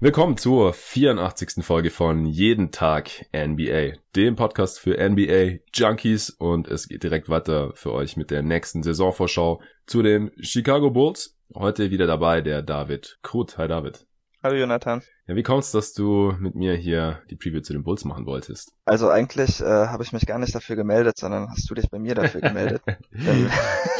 Willkommen zur 84. Folge von Jeden Tag NBA, dem Podcast für NBA Junkies und es geht direkt weiter für euch mit der nächsten Saisonvorschau zu den Chicago Bulls. Heute wieder dabei der David Krut. Hi David. Hallo Jonathan. Ja, wie kommt's, dass du mit mir hier die Preview zu den Bulls machen wolltest? Also eigentlich äh, habe ich mich gar nicht dafür gemeldet, sondern hast du dich bei mir dafür gemeldet.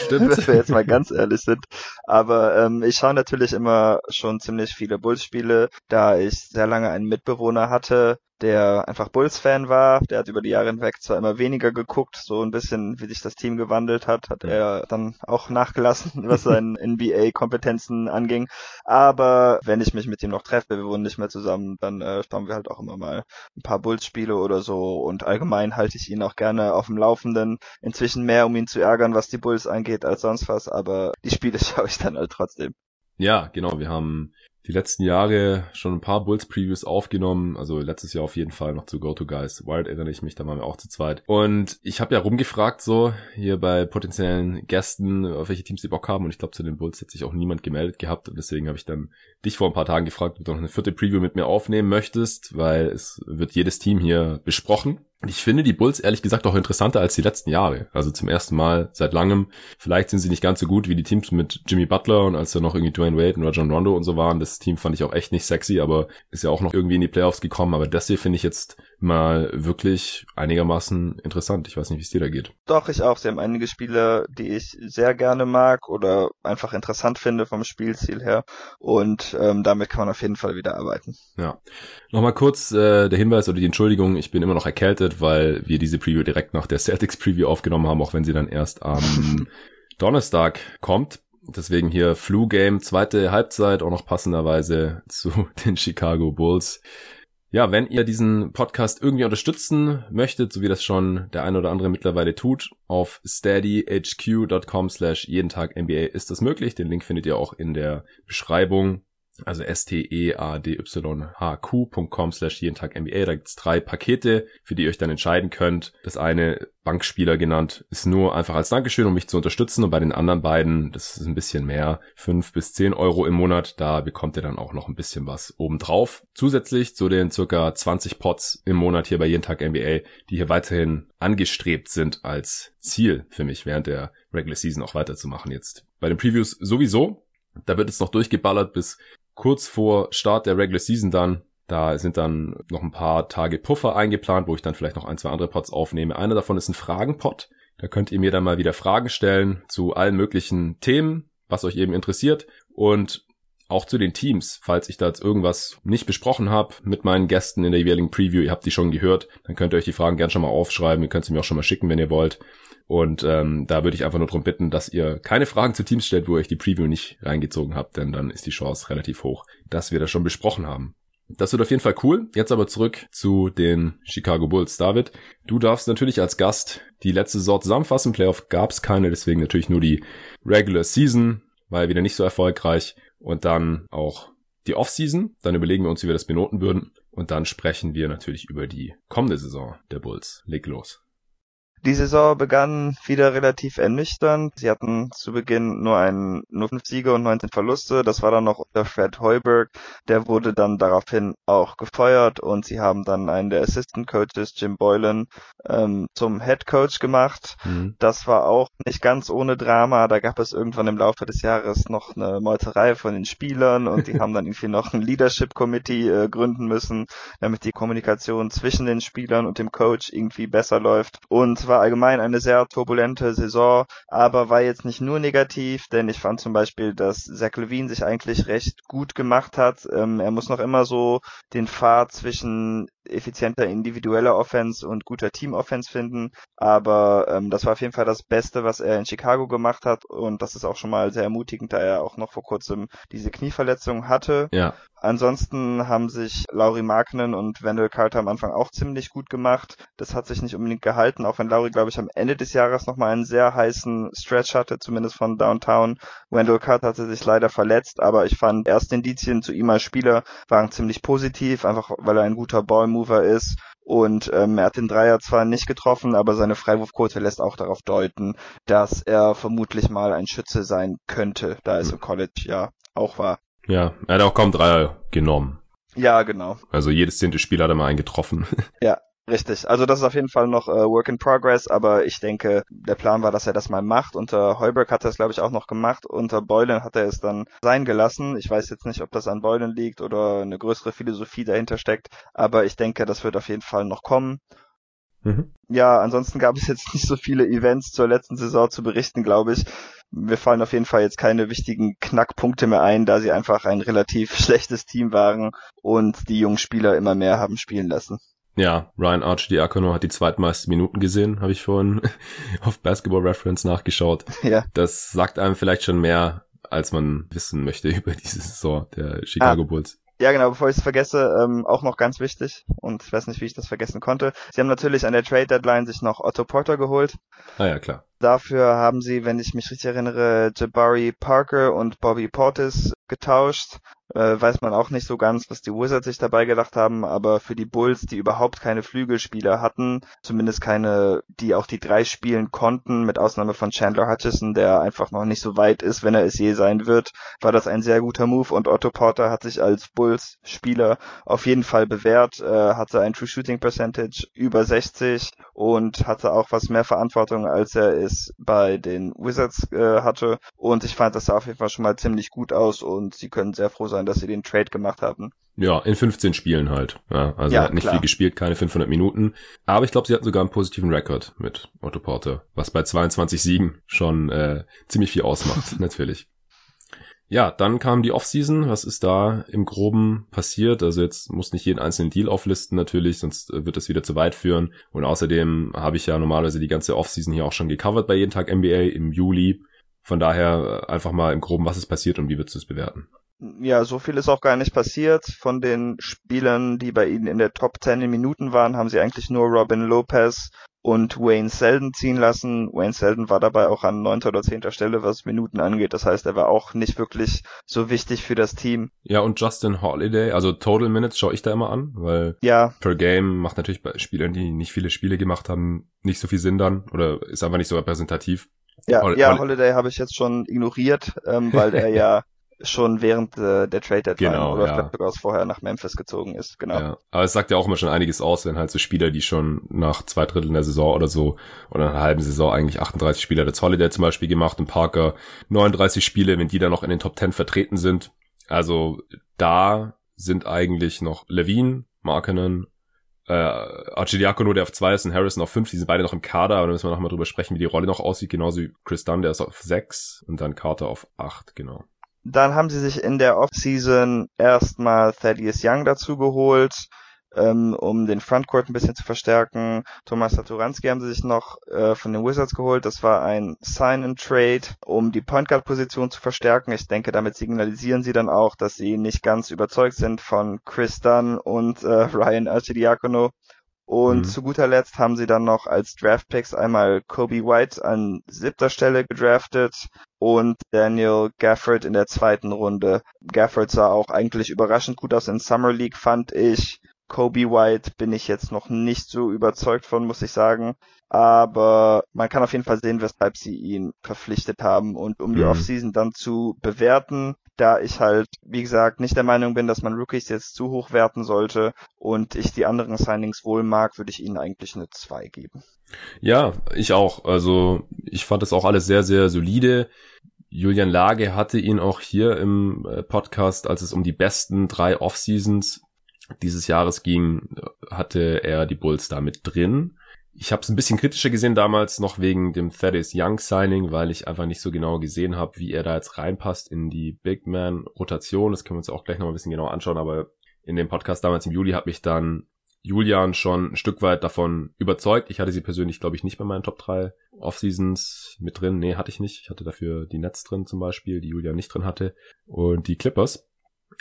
Stimmt. Wenn wir jetzt mal ganz ehrlich sind. Aber ähm, ich schaue natürlich immer schon ziemlich viele Bulls-Spiele, da ich sehr lange einen Mitbewohner hatte, der einfach Bulls-Fan war. Der hat über die Jahre hinweg zwar immer weniger geguckt, so ein bisschen, wie sich das Team gewandelt hat, hat er dann auch nachgelassen, was seine NBA-Kompetenzen anging. Aber wenn ich mich mit ihm noch treffe, wir wohnen nicht mehr zusammen, dann äh, schauen wir halt auch immer mal ein paar Bulls-Spiele oder so. Und allgemein halte ich ihn auch gerne auf dem Laufenden. Inzwischen mehr, um ihn zu ärgern, was die Bulls angeht, als sonst was. Aber die Spiele schaue ich dann halt trotzdem. Ja, genau. Wir haben die letzten Jahre schon ein paar Bulls-Previews aufgenommen. Also letztes Jahr auf jeden Fall noch zu Go-To Guys Wild erinnere ich mich, da waren wir auch zu zweit. Und ich habe ja rumgefragt so hier bei potenziellen Gästen, auf welche Teams sie Bock haben. Und ich glaube, zu den Bulls hat sich auch niemand gemeldet gehabt. Und deswegen habe ich dann dich vor ein paar Tagen gefragt, ob du noch eine vierte Preview mit mir aufnehmen möchtest, weil es wird jedes Team hier besprochen. Ich finde die Bulls ehrlich gesagt auch interessanter als die letzten Jahre. Also zum ersten Mal seit langem. Vielleicht sind sie nicht ganz so gut wie die Teams mit Jimmy Butler und als da noch irgendwie Dwayne Wade und Rajon Rondo und so waren. Das Team fand ich auch echt nicht sexy, aber ist ja auch noch irgendwie in die Playoffs gekommen. Aber das hier finde ich jetzt mal wirklich einigermaßen interessant. Ich weiß nicht, wie es dir da geht. Doch, ich auch. Sie haben einige Spiele, die ich sehr gerne mag oder einfach interessant finde vom Spielziel her. Und ähm, damit kann man auf jeden Fall wieder arbeiten. Ja. Nochmal kurz äh, der Hinweis oder die Entschuldigung, ich bin immer noch erkältet, weil wir diese Preview direkt nach der Celtics Preview aufgenommen haben, auch wenn sie dann erst am Donnerstag kommt. Deswegen hier Flu Game, zweite Halbzeit, auch noch passenderweise zu den Chicago Bulls. Ja, wenn ihr diesen Podcast irgendwie unterstützen möchtet, so wie das schon der eine oder andere mittlerweile tut, auf steadyhq.com slash jeden Tag NBA ist das möglich. Den Link findet ihr auch in der Beschreibung also steadyhq.com slash jeden Tag NBA. Da gibt's drei Pakete, für die ihr euch dann entscheiden könnt. Das eine, Bankspieler genannt, ist nur einfach als Dankeschön, um mich zu unterstützen. Und bei den anderen beiden, das ist ein bisschen mehr, fünf bis zehn Euro im Monat. Da bekommt ihr dann auch noch ein bisschen was obendrauf. Zusätzlich zu den circa 20 Pots im Monat hier bei jeden Tag NBA, die hier weiterhin angestrebt sind als Ziel für mich während der Regular Season auch weiterzumachen jetzt. Bei den Previews sowieso. Da wird es noch durchgeballert bis kurz vor Start der Regular Season dann. Da sind dann noch ein paar Tage Puffer eingeplant, wo ich dann vielleicht noch ein, zwei andere Pots aufnehme. Einer davon ist ein Fragenpot. Da könnt ihr mir dann mal wieder Fragen stellen zu allen möglichen Themen, was euch eben interessiert. Und auch zu den Teams, falls ich da jetzt irgendwas nicht besprochen habe mit meinen Gästen in der jeweiligen Preview, ihr habt die schon gehört, dann könnt ihr euch die Fragen gerne schon mal aufschreiben, ihr könnt sie mir auch schon mal schicken, wenn ihr wollt. Und ähm, da würde ich einfach nur darum bitten, dass ihr keine Fragen zu Teams stellt, wo ihr euch die Preview nicht reingezogen habt, denn dann ist die Chance relativ hoch, dass wir das schon besprochen haben. Das wird auf jeden Fall cool. Jetzt aber zurück zu den Chicago Bulls. David, du darfst natürlich als Gast die letzte Saison zusammenfassen. Playoff gab es keine, deswegen natürlich nur die Regular Season, war wieder nicht so erfolgreich. Und dann auch die Offseason. Dann überlegen wir uns, wie wir das benoten würden. Und dann sprechen wir natürlich über die kommende Saison der Bulls. Leg los. Die Saison begann wieder relativ ernüchternd. Sie hatten zu Beginn nur einen, nur fünf Siege und 19 Verluste. Das war dann noch unter Fred Heuberg. Der wurde dann daraufhin auch gefeuert und sie haben dann einen der Assistant Coaches, Jim Boylan, ähm, zum Head Coach gemacht. Mhm. Das war auch nicht ganz ohne Drama. Da gab es irgendwann im Laufe des Jahres noch eine Meuterei von den Spielern und die haben dann irgendwie noch ein Leadership Committee äh, gründen müssen, damit die Kommunikation zwischen den Spielern und dem Coach irgendwie besser läuft. Und war allgemein eine sehr turbulente Saison, aber war jetzt nicht nur negativ, denn ich fand zum Beispiel, dass Zach Levine sich eigentlich recht gut gemacht hat. Ähm, er muss noch immer so den Pfad zwischen effizienter individueller Offense und guter Team-Offense finden. Aber ähm, das war auf jeden Fall das Beste, was er in Chicago gemacht hat. Und das ist auch schon mal sehr ermutigend, da er auch noch vor kurzem diese Knieverletzung hatte. Ja. Ansonsten haben sich Lauri Marknen und Wendell Carter am Anfang auch ziemlich gut gemacht. Das hat sich nicht unbedingt gehalten, auch wenn Lauri, glaube ich, am Ende des Jahres nochmal einen sehr heißen Stretch hatte, zumindest von Downtown. Wendell Carter hatte sich leider verletzt, aber ich fand erste Indizien zu ihm als Spieler waren ziemlich positiv, einfach weil er ein guter Ballmover Mover ist. Und ähm, er hat den Dreier zwar nicht getroffen, aber seine Freiwurfquote lässt auch darauf deuten, dass er vermutlich mal ein Schütze sein könnte, da es im College ja auch war. Ja, er hat auch kaum Dreier genommen. Ja, genau. Also jedes zehnte Spiel hat er mal einen getroffen. Ja, Richtig, also das ist auf jeden Fall noch äh, Work in Progress, aber ich denke, der Plan war, dass er das mal macht. Unter Heuberg hat er es, glaube ich, auch noch gemacht. Unter Boylan hat er es dann sein gelassen. Ich weiß jetzt nicht, ob das an Boylan liegt oder eine größere Philosophie dahinter steckt, aber ich denke, das wird auf jeden Fall noch kommen. Mhm. Ja, ansonsten gab es jetzt nicht so viele Events zur letzten Saison zu berichten, glaube ich. Mir fallen auf jeden Fall jetzt keine wichtigen Knackpunkte mehr ein, da sie einfach ein relativ schlechtes Team waren und die jungen Spieler immer mehr haben spielen lassen. Ja, Ryan Archidiakono hat die zweitmeisten Minuten gesehen, habe ich vorhin auf Basketball Reference nachgeschaut. Ja. Das sagt einem vielleicht schon mehr, als man wissen möchte über diese Saison der Chicago ah. Bulls. Ja, genau, bevor ich es vergesse, ähm, auch noch ganz wichtig und ich weiß nicht, wie ich das vergessen konnte. Sie haben natürlich an der Trade Deadline sich noch Otto Porter geholt. Ah ja, klar. Dafür haben sie, wenn ich mich richtig erinnere, Jabari Parker und Bobby Portis getauscht. Äh, weiß man auch nicht so ganz, was die Wizards sich dabei gedacht haben, aber für die Bulls, die überhaupt keine Flügelspieler hatten, zumindest keine, die auch die drei spielen konnten, mit Ausnahme von Chandler Hutchison, der einfach noch nicht so weit ist, wenn er es je sein wird, war das ein sehr guter Move und Otto Porter hat sich als Bulls-Spieler auf jeden Fall bewährt, äh, hatte ein True Shooting Percentage über 60 und hatte auch was mehr Verantwortung, als er es bei den Wizards äh, hatte. Und ich fand, das sah auf jeden Fall schon mal ziemlich gut aus und sie können sehr froh sein, dass sie den Trade gemacht haben. Ja, in 15 Spielen halt. Ja, also ja, er hat nicht klar. viel gespielt, keine 500 Minuten. Aber ich glaube, sie hatten sogar einen positiven Rekord mit Otto Porter, was bei 22 Siegen schon äh, ziemlich viel ausmacht, natürlich. Ja, dann kam die Offseason. Was ist da im Groben passiert? Also jetzt muss nicht jeden einzelnen Deal auflisten natürlich, sonst äh, wird das wieder zu weit führen. Und außerdem habe ich ja normalerweise die ganze Offseason hier auch schon gecovert bei jeden Tag NBA im Juli. Von daher äh, einfach mal im Groben, was ist passiert und wie würdest du es bewerten? Ja, so viel ist auch gar nicht passiert. Von den Spielern, die bei ihnen in der Top 10 in Minuten waren, haben sie eigentlich nur Robin Lopez und Wayne Selden ziehen lassen. Wayne Selden war dabei auch an neunter oder zehnter Stelle, was Minuten angeht. Das heißt, er war auch nicht wirklich so wichtig für das Team. Ja, und Justin Holiday, also Total Minutes schaue ich da immer an, weil ja. per Game macht natürlich bei Spielern, die nicht viele Spiele gemacht haben, nicht so viel Sinn dann oder ist einfach nicht so repräsentativ. Ja, Hol ja Holiday habe ich jetzt schon ignoriert, ähm, weil er ja schon während äh, der Trade Deadline genau, oder ja. vielleicht sogar vorher nach Memphis gezogen ist, genau. Ja. Aber es sagt ja auch immer schon einiges aus, wenn halt so Spieler, die schon nach zwei Dritteln der Saison oder so oder einer halben Saison eigentlich 38 Spieler der Holiday zum Beispiel gemacht und Parker 39 Spiele, wenn die dann noch in den Top 10 vertreten sind. Also da sind eigentlich noch Levine, Markenen, äh, Archidiakono, der auf zwei ist und Harrison auf fünf, die sind beide noch im Kader, aber da müssen wir noch mal drüber sprechen, wie die Rolle noch aussieht, genauso wie Chris Dunn, der ist auf sechs und dann Carter auf acht, genau. Dann haben sie sich in der Offseason erstmal Thaddeus Young dazu geholt, ähm, um den Frontcourt ein bisschen zu verstärken. Thomas Saturanski haben sie sich noch äh, von den Wizards geholt. Das war ein Sign-and-Trade, um die Point Guard-Position zu verstärken. Ich denke, damit signalisieren sie dann auch, dass sie nicht ganz überzeugt sind von Chris Dunn und äh, Ryan Archidiakono. Und mhm. zu guter Letzt haben sie dann noch als Draftpicks einmal Kobe White an siebter Stelle gedraftet und Daniel Gafford in der zweiten Runde. Gafford sah auch eigentlich überraschend gut aus in Summer League, fand ich. Kobe White bin ich jetzt noch nicht so überzeugt von, muss ich sagen. Aber man kann auf jeden Fall sehen, weshalb sie ihn verpflichtet haben. Und um die mhm. Offseason dann zu bewerten, da ich halt, wie gesagt, nicht der Meinung bin, dass man Rookies jetzt zu hoch werten sollte und ich die anderen Signings wohl mag, würde ich ihnen eigentlich eine 2 geben. Ja, ich auch. Also ich fand das auch alles sehr, sehr solide. Julian Lage hatte ihn auch hier im äh, Podcast, als es um die besten drei Off-Seasons dieses Jahres ging, hatte er die Bulls da mit drin. Ich habe es ein bisschen kritischer gesehen damals noch wegen dem Thaddeus Young Signing, weil ich einfach nicht so genau gesehen habe, wie er da jetzt reinpasst in die Big Man Rotation. Das können wir uns auch gleich noch ein bisschen genauer anschauen, aber in dem Podcast damals im Juli hat mich dann Julian schon ein Stück weit davon überzeugt. Ich hatte sie persönlich, glaube ich, nicht bei meinen Top 3 Off-Seasons mit drin. Nee, hatte ich nicht. Ich hatte dafür die Nets drin zum Beispiel, die Julian nicht drin hatte. Und die Clippers.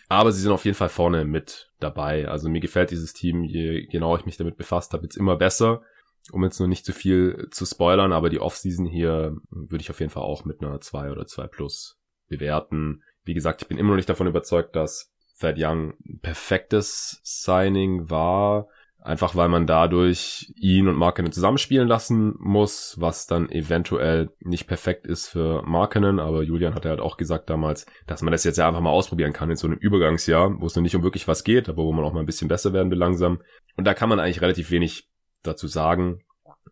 Aber sie sind auf jeden Fall vorne mit dabei. Also mir gefällt dieses Team, je genauer ich mich damit befasst habe, jetzt immer besser um jetzt nur nicht zu viel zu spoilern, aber die Offseason hier würde ich auf jeden Fall auch mit einer 2 oder 2 plus bewerten. Wie gesagt, ich bin immer noch nicht davon überzeugt, dass Thad Young ein perfektes Signing war, Einfach weil man dadurch ihn und Markinen zusammenspielen lassen muss, was dann eventuell nicht perfekt ist für Markinen. Aber Julian hat ja halt auch gesagt damals, dass man das jetzt ja einfach mal ausprobieren kann in so einem Übergangsjahr, wo es noch nicht um wirklich was geht, aber wo man auch mal ein bisschen besser werden will langsam. Und da kann man eigentlich relativ wenig dazu sagen.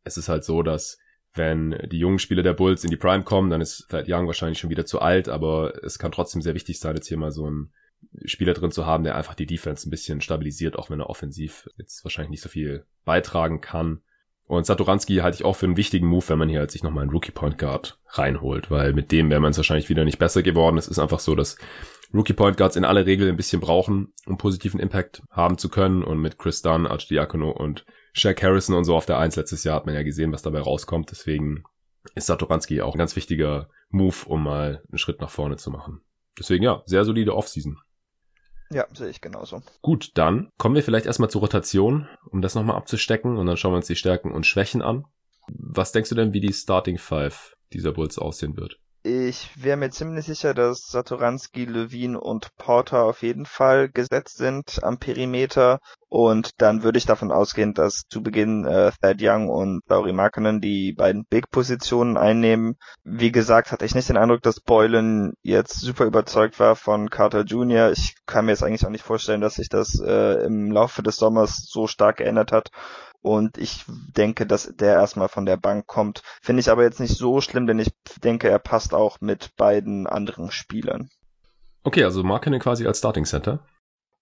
Es ist halt so, dass wenn die jungen Spieler der Bulls in die Prime kommen, dann ist Thad Young wahrscheinlich schon wieder zu alt, aber es kann trotzdem sehr wichtig sein, jetzt hier mal so ein Spieler drin zu haben, der einfach die Defense ein bisschen stabilisiert, auch wenn er offensiv jetzt wahrscheinlich nicht so viel beitragen kann. Und Satoranski halte ich auch für einen wichtigen Move, wenn man hier halt sich nochmal einen Rookie Point Guard reinholt, weil mit dem wäre man es wahrscheinlich wieder nicht besser geworden. Es ist einfach so, dass Rookie Point Guards in aller Regel ein bisschen brauchen, um positiven Impact haben zu können. Und mit Chris Dunn, Archdiakono und Shaq Harrison und so auf der Eins letztes Jahr hat man ja gesehen, was dabei rauskommt. Deswegen ist Satoranski auch ein ganz wichtiger Move, um mal einen Schritt nach vorne zu machen. Deswegen ja, sehr solide Offseason. Ja, sehe ich genauso. Gut, dann kommen wir vielleicht erstmal zur Rotation, um das nochmal abzustecken und dann schauen wir uns die Stärken und Schwächen an. Was denkst du denn, wie die Starting Five dieser Bulls aussehen wird? Ich wäre mir ziemlich sicher, dass Satoranski, Levine und Porter auf jeden Fall gesetzt sind am Perimeter. Und dann würde ich davon ausgehen, dass zu Beginn äh, Thad Young und Lauri Markkanen die beiden Big-Positionen einnehmen. Wie gesagt, hatte ich nicht den Eindruck, dass Boylan jetzt super überzeugt war von Carter Jr. Ich kann mir jetzt eigentlich auch nicht vorstellen, dass sich das äh, im Laufe des Sommers so stark geändert hat. Und ich denke, dass der erstmal von der Bank kommt. Finde ich aber jetzt nicht so schlimm, denn ich denke, er passt auch mit beiden anderen Spielern. Okay, also Markinen quasi als Starting Center.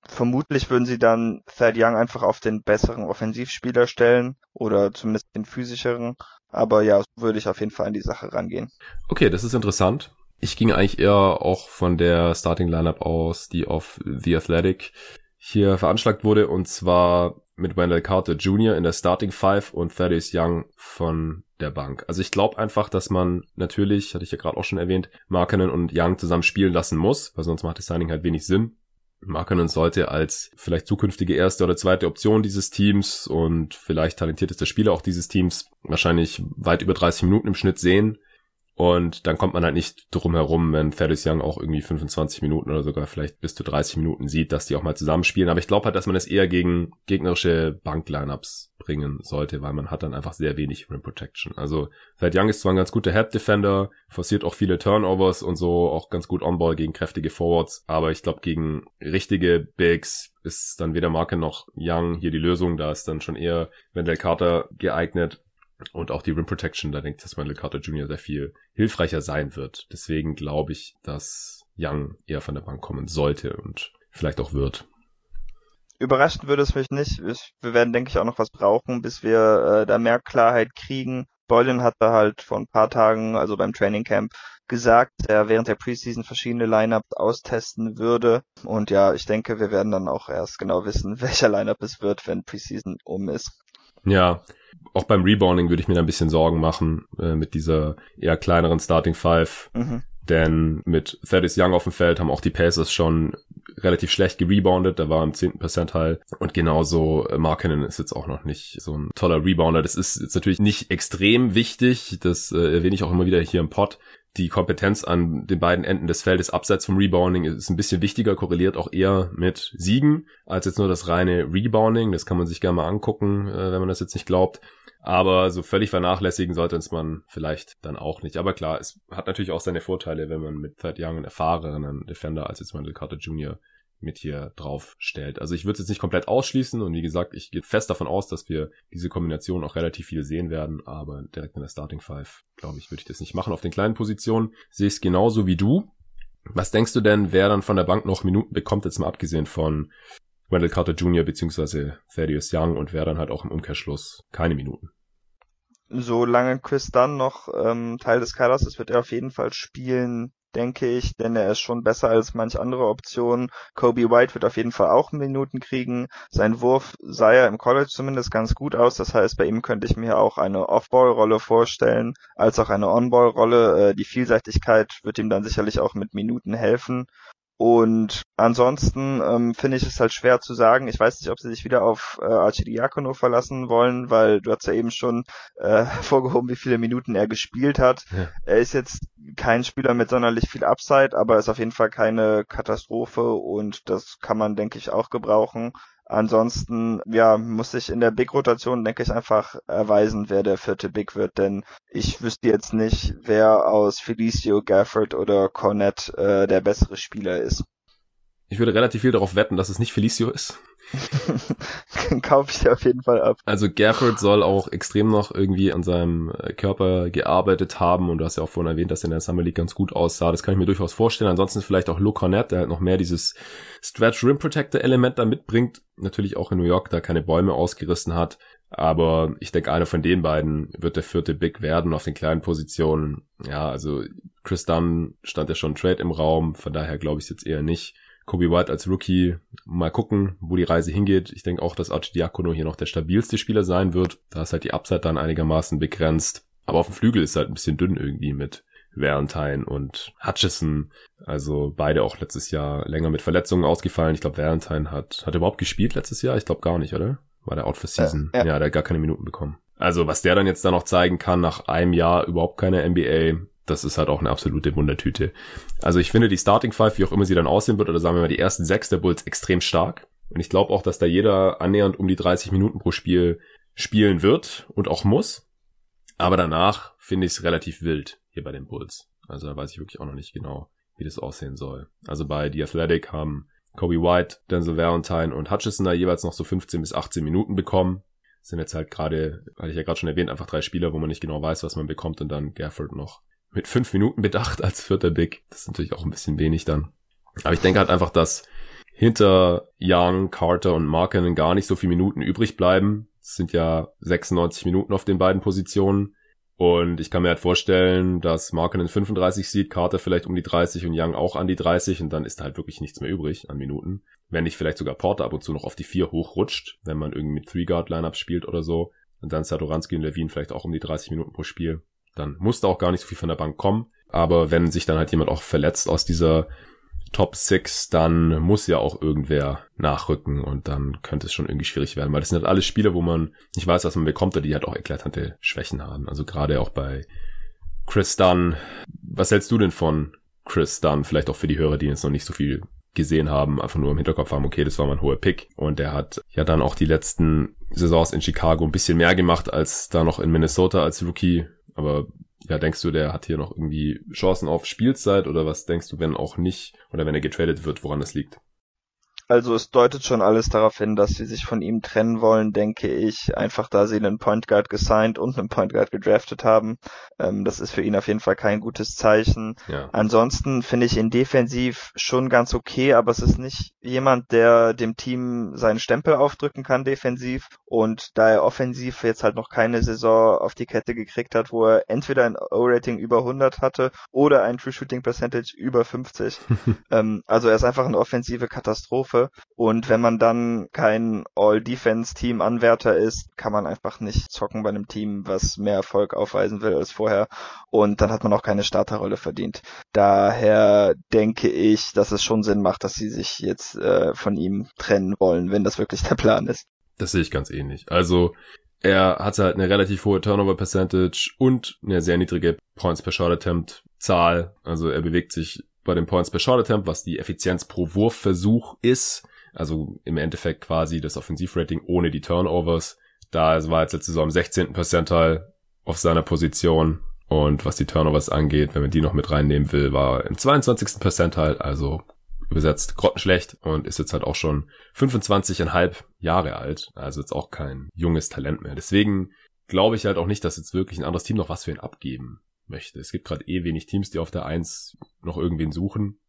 Vermutlich würden sie dann Thad Young einfach auf den besseren Offensivspieler stellen oder zumindest den physischeren. Aber ja, so würde ich auf jeden Fall an die Sache rangehen. Okay, das ist interessant. Ich ging eigentlich eher auch von der Starting Lineup aus, die auf The Athletic hier veranschlagt wurde. Und zwar mit Wendell Carter Jr. in der Starting Five und Thaddeus Young von der Bank. Also ich glaube einfach, dass man natürlich, hatte ich ja gerade auch schon erwähnt, Markkanen und Young zusammen spielen lassen muss, weil sonst macht das Signing halt wenig Sinn. Markkanen sollte als vielleicht zukünftige erste oder zweite Option dieses Teams und vielleicht talentiertester Spieler auch dieses Teams wahrscheinlich weit über 30 Minuten im Schnitt sehen. Und dann kommt man halt nicht drum herum, wenn Thaddeus Young auch irgendwie 25 Minuten oder sogar vielleicht bis zu 30 Minuten sieht, dass die auch mal zusammenspielen. Aber ich glaube halt, dass man es eher gegen gegnerische Bank-Lineups bringen sollte, weil man hat dann einfach sehr wenig Rim Protection. Also Thad Young ist zwar ein ganz guter Head-Defender, forciert auch viele Turnovers und so, auch ganz gut On-Ball gegen kräftige Forwards, aber ich glaube, gegen richtige Bigs ist dann weder Marke noch Young hier die Lösung. Da ist dann schon eher Wendell Carter geeignet. Und auch die Rim Protection, da denke ich, dass Wendell Carter Jr. sehr viel hilfreicher sein wird. Deswegen glaube ich, dass Young eher von der Bank kommen sollte und vielleicht auch wird. Überraschend würde es mich nicht. Wir werden, denke ich, auch noch was brauchen, bis wir äh, da mehr Klarheit kriegen. Boylan hat da halt vor ein paar Tagen, also beim Training Camp, gesagt, er während der Preseason verschiedene Lineups austesten würde. Und ja, ich denke, wir werden dann auch erst genau wissen, welcher Lineup es wird, wenn Preseason um ist. Ja, auch beim Rebounding würde ich mir da ein bisschen Sorgen machen äh, mit dieser eher kleineren Starting Five. Mhm. Denn mit Thaddeus Young auf dem Feld haben auch die Pacers schon relativ schlecht gereboundet. Da war im 10. Percentile. Und genauso äh, Markinen ist jetzt auch noch nicht so ein toller Rebounder. Das ist jetzt natürlich nicht extrem wichtig. Das äh, erwähne ich auch immer wieder hier im Pod die Kompetenz an den beiden Enden des Feldes abseits vom Rebounding ist ein bisschen wichtiger, korreliert auch eher mit Siegen als jetzt nur das reine Rebounding. Das kann man sich gerne mal angucken, äh, wenn man das jetzt nicht glaubt. Aber so völlig vernachlässigen sollte es man vielleicht dann auch nicht. Aber klar, es hat natürlich auch seine Vorteile, wenn man mit Third Young einen erfahrenen Defender als jetzt Wendell Carter Jr mit hier drauf stellt. Also ich würde es jetzt nicht komplett ausschließen und wie gesagt, ich gehe fest davon aus, dass wir diese Kombination auch relativ viel sehen werden, aber direkt in der Starting Five, glaube ich, würde ich das nicht machen. Auf den kleinen Positionen sehe ich es genauso wie du. Was denkst du denn, wer dann von der Bank noch Minuten bekommt, jetzt mal abgesehen von Wendell Carter Jr. beziehungsweise Thaddeus Young und wer dann halt auch im Umkehrschluss keine Minuten? Solange Chris Dunn noch ähm, Teil des Kaders ist, wird er auf jeden Fall spielen denke ich, denn er ist schon besser als manch andere Option. Kobe White wird auf jeden Fall auch Minuten kriegen. Sein Wurf sah ja im College zumindest ganz gut aus. Das heißt, bei ihm könnte ich mir auch eine Off-Ball-Rolle vorstellen, als auch eine On-Ball-Rolle. Äh, die Vielseitigkeit wird ihm dann sicherlich auch mit Minuten helfen. Und ansonsten ähm, finde ich es halt schwer zu sagen. Ich weiß nicht, ob sie sich wieder auf äh, Archidiakono verlassen wollen, weil du hast ja eben schon äh, vorgehoben, wie viele Minuten er gespielt hat. Ja. Er ist jetzt kein Spieler mit sonderlich viel Upside, aber ist auf jeden Fall keine Katastrophe und das kann man, denke ich, auch gebrauchen. Ansonsten, ja, muss sich in der Big-Rotation, denke ich, einfach erweisen, wer der vierte Big wird, denn ich wüsste jetzt nicht, wer aus Felicio, Gafford oder Cornett äh, der bessere Spieler ist. Ich würde relativ viel darauf wetten, dass es nicht Felicio ist. Kaufe ich dir auf jeden Fall ab. Also Gafford soll auch extrem noch irgendwie an seinem äh, Körper gearbeitet haben und du hast ja auch vorhin erwähnt, dass er in der Summer League ganz gut aussah. Das kann ich mir durchaus vorstellen. Ansonsten vielleicht auch Luke Cornett, der halt noch mehr dieses Stretch Rim Protector Element da mitbringt. Natürlich auch in New York da keine Bäume ausgerissen hat. Aber ich denke, einer von den beiden wird der vierte Big werden auf den kleinen Positionen. Ja, also Chris Dunn stand ja schon Trade im Raum, von daher glaube ich es jetzt eher nicht. Kobe White als Rookie. Mal gucken, wo die Reise hingeht. Ich denke auch, dass Archidiakono hier noch der stabilste Spieler sein wird. Da ist halt die Upside dann einigermaßen begrenzt. Aber auf dem Flügel ist halt ein bisschen dünn irgendwie mit Valentine und Hutchison. Also beide auch letztes Jahr länger mit Verletzungen ausgefallen. Ich glaube, Valentine hat, hat er überhaupt gespielt letztes Jahr? Ich glaube gar nicht, oder? War der out for season? Ja, ja. ja, der hat gar keine Minuten bekommen. Also was der dann jetzt da noch zeigen kann nach einem Jahr überhaupt keine NBA, das ist halt auch eine absolute Wundertüte. Also ich finde die Starting Five, wie auch immer sie dann aussehen wird, oder sagen wir mal die ersten sechs der Bulls extrem stark. Und ich glaube auch, dass da jeder annähernd um die 30 Minuten pro Spiel spielen wird und auch muss. Aber danach finde ich es relativ wild hier bei den Bulls. Also da weiß ich wirklich auch noch nicht genau, wie das aussehen soll. Also bei The Athletic haben Kobe White, Denzel Valentine und Hutchison da jeweils noch so 15 bis 18 Minuten bekommen. Das sind jetzt halt gerade, hatte ich ja gerade schon erwähnt, einfach drei Spieler, wo man nicht genau weiß, was man bekommt und dann Gafford noch mit fünf Minuten bedacht als vierter Big. Das ist natürlich auch ein bisschen wenig dann. Aber ich denke halt einfach, dass hinter Young, Carter und Markinen gar nicht so viele Minuten übrig bleiben. Es sind ja 96 Minuten auf den beiden Positionen. Und ich kann mir halt vorstellen, dass Markinen 35 sieht, Carter vielleicht um die 30 und Young auch an die 30 und dann ist halt wirklich nichts mehr übrig an Minuten. Wenn nicht vielleicht sogar Porter ab und zu noch auf die 4 hochrutscht, wenn man irgendwie mit Three-Guard-Lineups spielt oder so. Und dann Satoranski und Levine vielleicht auch um die 30 Minuten pro Spiel dann musste auch gar nicht so viel von der Bank kommen. Aber wenn sich dann halt jemand auch verletzt aus dieser Top 6, dann muss ja auch irgendwer nachrücken und dann könnte es schon irgendwie schwierig werden, weil das sind halt alles Spiele, wo man nicht weiß, was man bekommt, die halt auch eklatante Schwächen haben. Also gerade auch bei Chris Dunn. Was hältst du denn von Chris Dunn? Vielleicht auch für die Hörer, die jetzt noch nicht so viel gesehen haben, einfach nur im Hinterkopf haben, okay, das war mal ein hoher Pick. Und der hat ja dann auch die letzten Saisons in Chicago ein bisschen mehr gemacht als da noch in Minnesota als Rookie. Aber ja, denkst du, der hat hier noch irgendwie Chancen auf Spielzeit oder was denkst du, wenn auch nicht oder wenn er getradet wird, woran das liegt? Also es deutet schon alles darauf hin, dass sie sich von ihm trennen wollen, denke ich. Einfach da sie einen Point Guard gesigned und einen Point Guard gedraftet haben. Ähm, das ist für ihn auf jeden Fall kein gutes Zeichen. Ja. Ansonsten finde ich ihn defensiv schon ganz okay, aber es ist nicht jemand, der dem Team seinen Stempel aufdrücken kann defensiv. Und da er offensiv jetzt halt noch keine Saison auf die Kette gekriegt hat, wo er entweder ein O-Rating über 100 hatte oder ein True Shooting Percentage über 50. ähm, also er ist einfach eine offensive Katastrophe. Und wenn man dann kein All-Defense-Team-Anwärter ist, kann man einfach nicht zocken bei einem Team, was mehr Erfolg aufweisen will als vorher. Und dann hat man auch keine Starterrolle verdient. Daher denke ich, dass es schon Sinn macht, dass sie sich jetzt äh, von ihm trennen wollen, wenn das wirklich der Plan ist. Das sehe ich ganz ähnlich. Also er hatte halt eine relativ hohe Turnover Percentage und eine sehr niedrige Points per Shot Attempt Zahl. Also er bewegt sich bei den Points per Shot Attempt, was die Effizienz pro Wurfversuch ist. Also im Endeffekt quasi das Offensivrating ohne die Turnovers. Da war jetzt letzte Saison im 16. Percentile auf seiner Position. Und was die Turnovers angeht, wenn man die noch mit reinnehmen will, war im 22. Percentile, also übersetzt grottenschlecht und ist jetzt halt auch schon 25,5 Jahre alt. Also jetzt auch kein junges Talent mehr. Deswegen glaube ich halt auch nicht, dass jetzt wirklich ein anderes Team noch was für ihn abgeben möchte. Es gibt gerade eh wenig Teams, die auf der Eins noch irgendwen suchen.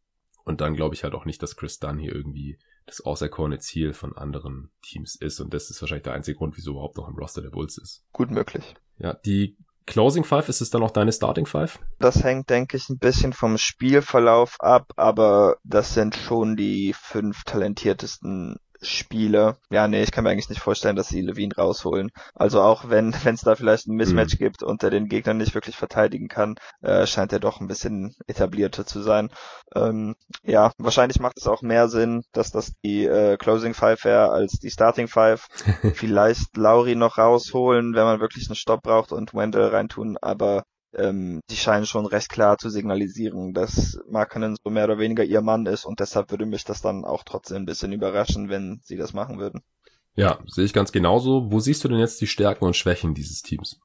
Und dann glaube ich halt auch nicht, dass Chris Dunn hier irgendwie das auserkorene Ziel von anderen Teams ist. Und das ist wahrscheinlich der einzige Grund, wieso überhaupt noch im Roster der Bulls ist. Gut möglich. Ja, die Closing Five, ist es dann auch deine Starting Five? Das hängt, denke ich, ein bisschen vom Spielverlauf ab, aber das sind schon die fünf talentiertesten Spiele. Ja, nee, ich kann mir eigentlich nicht vorstellen, dass sie Levine rausholen. Also auch wenn wenn es da vielleicht ein Mismatch mhm. gibt und er den Gegner nicht wirklich verteidigen kann, äh, scheint er doch ein bisschen etablierter zu sein. Ähm, ja, wahrscheinlich macht es auch mehr Sinn, dass das die äh, Closing Five wäre als die Starting Five. vielleicht Lauri noch rausholen, wenn man wirklich einen Stopp braucht und Wendell reintun, aber ähm, die scheinen schon recht klar zu signalisieren, dass Markkanen so mehr oder weniger ihr Mann ist und deshalb würde mich das dann auch trotzdem ein bisschen überraschen, wenn sie das machen würden. Ja, sehe ich ganz genauso. Wo siehst du denn jetzt die Stärken und Schwächen dieses Teams?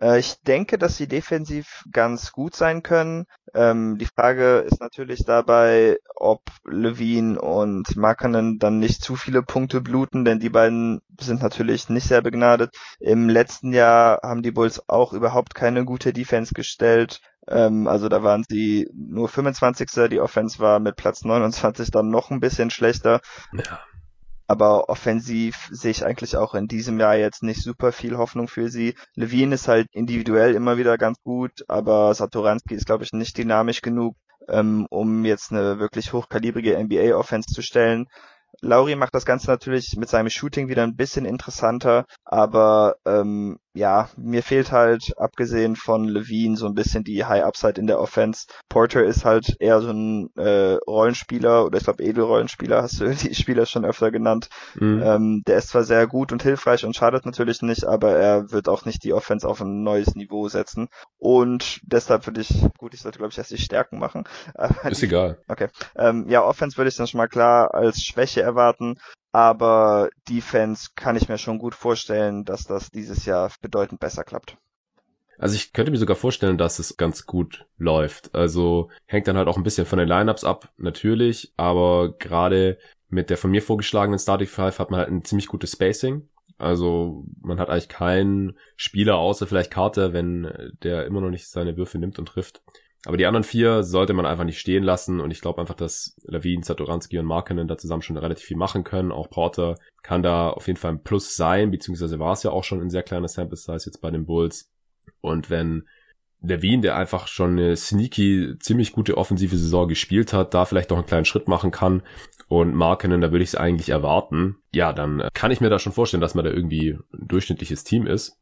Äh, ich denke, dass sie defensiv ganz gut sein können. Ähm, die Frage ist natürlich dabei, ob Levine und Markkanen dann nicht zu viele Punkte bluten, denn die beiden sind natürlich nicht sehr begnadet. Im letzten Jahr haben die Bulls auch überhaupt keine gute Defense gestellt. Ähm, also da waren sie nur 25. Die Offense war mit Platz 29 dann noch ein bisschen schlechter. Ja. Aber offensiv sehe ich eigentlich auch in diesem Jahr jetzt nicht super viel Hoffnung für sie. Levine ist halt individuell immer wieder ganz gut, aber Satoranski ist, glaube ich, nicht dynamisch genug, ähm, um jetzt eine wirklich hochkalibrige NBA-Offense zu stellen. Lauri macht das Ganze natürlich mit seinem Shooting wieder ein bisschen interessanter, aber ähm, ja, mir fehlt halt, abgesehen von Levine, so ein bisschen die High Upside in der Offense. Porter ist halt eher so ein äh, Rollenspieler oder ich glaube Edelrollenspieler, hast du die Spieler schon öfter genannt. Mhm. Ähm, der ist zwar sehr gut und hilfreich und schadet natürlich nicht, aber er wird auch nicht die Offense auf ein neues Niveau setzen. Und deshalb würde ich, gut, ich sollte glaube ich erst die Stärken machen. ist egal. Okay. Ähm, ja, Offense würde ich dann schon mal klar als Schwäche erwarten aber Defense kann ich mir schon gut vorstellen, dass das dieses Jahr bedeutend besser klappt. Also ich könnte mir sogar vorstellen, dass es ganz gut läuft. Also hängt dann halt auch ein bisschen von den Lineups ab, natürlich, aber gerade mit der von mir vorgeschlagenen Starting Five hat man halt ein ziemlich gutes Spacing. Also man hat eigentlich keinen Spieler außer vielleicht Carter, wenn der immer noch nicht seine Würfe nimmt und trifft, aber die anderen vier sollte man einfach nicht stehen lassen und ich glaube einfach, dass Lavin, Satoranski und Markinen da zusammen schon relativ viel machen können. Auch Porter kann da auf jeden Fall ein Plus sein, beziehungsweise war es ja auch schon ein sehr kleiner Sample Size jetzt bei den Bulls. Und wenn Levine, der einfach schon eine sneaky, ziemlich gute offensive Saison gespielt hat, da vielleicht noch einen kleinen Schritt machen kann und Markinen, da würde ich es eigentlich erwarten, ja, dann kann ich mir da schon vorstellen, dass man da irgendwie ein durchschnittliches Team ist.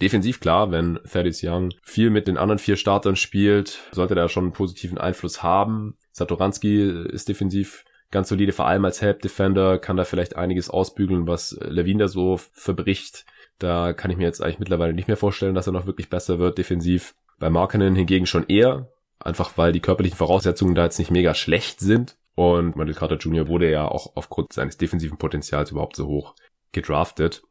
Defensiv klar, wenn Thaddeus Young viel mit den anderen vier Startern spielt, sollte er schon einen positiven Einfluss haben. Satoranski ist defensiv ganz solide, vor allem als Help Defender, kann da vielleicht einiges ausbügeln, was Levine da so verbricht. Da kann ich mir jetzt eigentlich mittlerweile nicht mehr vorstellen, dass er noch wirklich besser wird defensiv. Bei Markenen hingegen schon eher, einfach weil die körperlichen Voraussetzungen da jetzt nicht mega schlecht sind. Und Michael Carter Jr. wurde ja auch aufgrund seines defensiven Potenzials überhaupt so hoch gedraftet.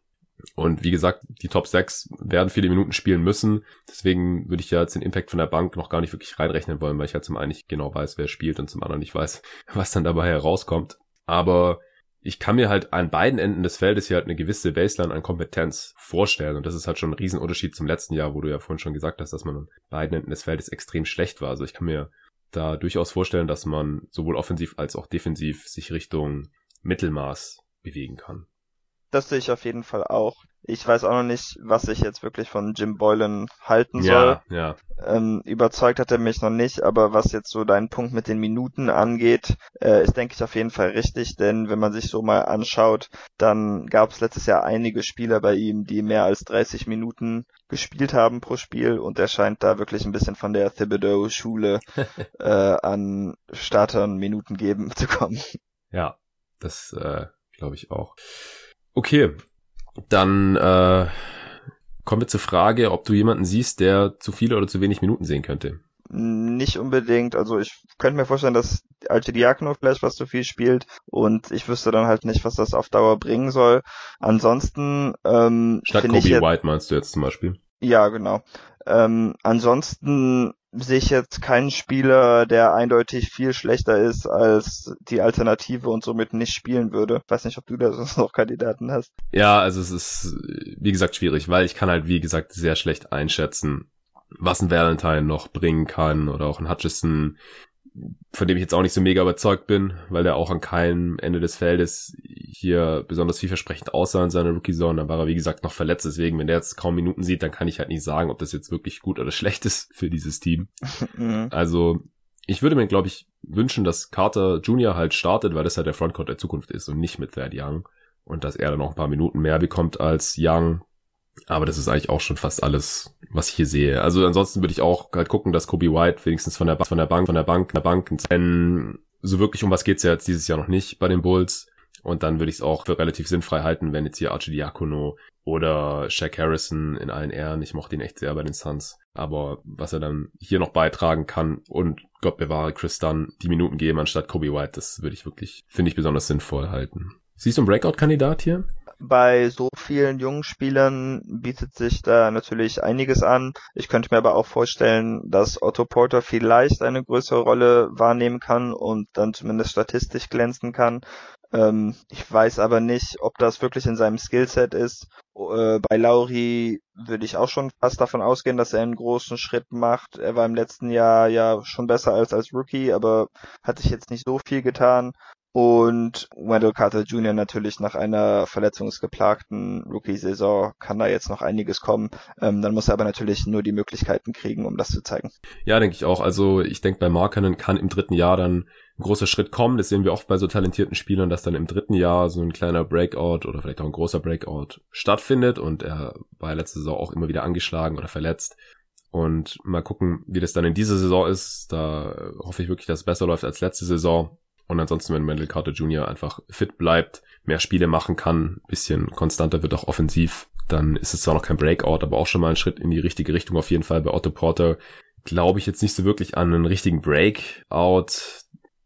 Und wie gesagt, die Top 6 werden viele Minuten spielen müssen. Deswegen würde ich ja jetzt den Impact von der Bank noch gar nicht wirklich reinrechnen wollen, weil ich ja zum einen nicht genau weiß, wer spielt und zum anderen nicht weiß, was dann dabei herauskommt. Aber ich kann mir halt an beiden Enden des Feldes hier halt eine gewisse Baseline an Kompetenz vorstellen. Und das ist halt schon ein Riesenunterschied zum letzten Jahr, wo du ja vorhin schon gesagt hast, dass man an beiden Enden des Feldes extrem schlecht war. Also ich kann mir da durchaus vorstellen, dass man sowohl offensiv als auch defensiv sich Richtung Mittelmaß bewegen kann. Das sehe ich auf jeden Fall auch. Ich weiß auch noch nicht, was ich jetzt wirklich von Jim Boylan halten soll. Ja, ja. Ähm, überzeugt hat er mich noch nicht, aber was jetzt so dein Punkt mit den Minuten angeht, äh, ist, denke ich, auf jeden Fall richtig, denn wenn man sich so mal anschaut, dann gab es letztes Jahr einige Spieler bei ihm, die mehr als 30 Minuten gespielt haben pro Spiel und er scheint da wirklich ein bisschen von der Thibodeau-Schule äh, an Startern Minuten geben zu kommen. Ja, das äh, glaube ich auch. Okay, dann äh, kommen wir zur Frage, ob du jemanden siehst, der zu viele oder zu wenig Minuten sehen könnte. Nicht unbedingt. Also ich könnte mir vorstellen, dass Alte Diakono vielleicht was zu viel spielt und ich wüsste dann halt nicht, was das auf Dauer bringen soll. Ansonsten ähm, Statt Kobe White meinst du jetzt zum Beispiel? Ja, genau. Ähm, ansonsten sehe ich jetzt keinen Spieler, der eindeutig viel schlechter ist als die Alternative und somit nicht spielen würde. weiß nicht, ob du da sonst noch Kandidaten hast. Ja, also es ist, wie gesagt, schwierig, weil ich kann halt, wie gesagt, sehr schlecht einschätzen, was ein Valentine noch bringen kann oder auch ein Hutchison, von dem ich jetzt auch nicht so mega überzeugt bin, weil der auch an keinem Ende des Feldes hier besonders vielversprechend aussah in seiner Rookie-Saison. Dann war er, wie gesagt, noch verletzt. Deswegen, wenn der jetzt kaum Minuten sieht, dann kann ich halt nicht sagen, ob das jetzt wirklich gut oder schlecht ist für dieses Team. Mhm. also, ich würde mir, glaube ich, wünschen, dass Carter Jr. halt startet, weil das halt der Frontcourt der Zukunft ist und nicht mit Thad Young. Und dass er dann noch ein paar Minuten mehr bekommt als Young. Aber das ist eigentlich auch schon fast alles, was ich hier sehe. Also ansonsten würde ich auch halt gucken, dass Kobe White wenigstens von der, von der Bank, von der Bank, von der Bank, denn so wirklich um was geht's ja jetzt dieses Jahr noch nicht bei den Bulls. Und dann würde ich es auch für relativ sinnfrei halten, wenn jetzt hier Archie Diakono oder Shaq Harrison in allen Ehren, ich mochte ihn echt sehr bei den Suns, aber was er dann hier noch beitragen kann und Gott bewahre Chris Dunn die Minuten geben anstatt Kobe White, das würde ich wirklich, finde ich besonders sinnvoll halten. Siehst du einen Breakout-Kandidat hier? Bei so vielen jungen Spielern bietet sich da natürlich einiges an. Ich könnte mir aber auch vorstellen, dass Otto Porter vielleicht eine größere Rolle wahrnehmen kann und dann zumindest statistisch glänzen kann. Ähm, ich weiß aber nicht, ob das wirklich in seinem Skillset ist. Äh, bei Lauri würde ich auch schon fast davon ausgehen, dass er einen großen Schritt macht. Er war im letzten Jahr ja schon besser als als Rookie, aber hat sich jetzt nicht so viel getan. Und Wendell Carter Jr. natürlich nach einer verletzungsgeplagten Rookie-Saison kann da jetzt noch einiges kommen. Ähm, dann muss er aber natürlich nur die Möglichkeiten kriegen, um das zu zeigen. Ja, denke ich auch. Also ich denke, bei Markkanen kann im dritten Jahr dann ein großer Schritt kommen. Das sehen wir oft bei so talentierten Spielern, dass dann im dritten Jahr so ein kleiner Breakout oder vielleicht auch ein großer Breakout stattfindet. Und er war letzte Saison auch immer wieder angeschlagen oder verletzt. Und mal gucken, wie das dann in dieser Saison ist. Da hoffe ich wirklich, dass es besser läuft als letzte Saison. Und ansonsten, wenn Wendell Carter Jr. einfach fit bleibt, mehr Spiele machen kann, bisschen konstanter wird auch offensiv, dann ist es zwar noch kein Breakout, aber auch schon mal ein Schritt in die richtige Richtung auf jeden Fall. Bei Otto Porter glaube ich jetzt nicht so wirklich an einen richtigen Breakout,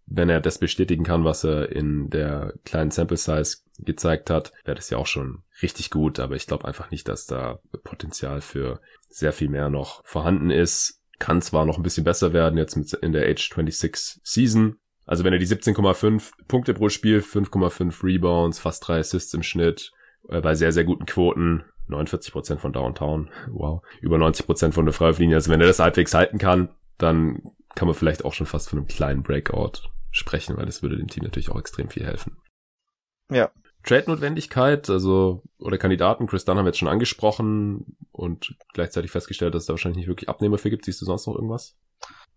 wenn er das bestätigen kann, was er in der kleinen Sample Size gezeigt hat, wäre das ja auch schon richtig gut, aber ich glaube einfach nicht, dass da Potenzial für sehr viel mehr noch vorhanden ist. Kann zwar noch ein bisschen besser werden jetzt mit in der Age 26 Season, also wenn er die 17,5 Punkte pro Spiel, 5,5 Rebounds, fast drei Assists im Schnitt, äh, bei sehr, sehr guten Quoten, 49% von Downtown, wow, über 90% von der Freiwurflinie. Also wenn er das halbwegs halten kann, dann kann man vielleicht auch schon fast von einem kleinen Breakout sprechen, weil das würde dem Team natürlich auch extrem viel helfen. Ja. Trade-Notwendigkeit, also, oder Kandidaten, Chris Dunn haben wir jetzt schon angesprochen und gleichzeitig festgestellt, dass es da wahrscheinlich nicht wirklich Abnehmer für gibt. Siehst du sonst noch irgendwas?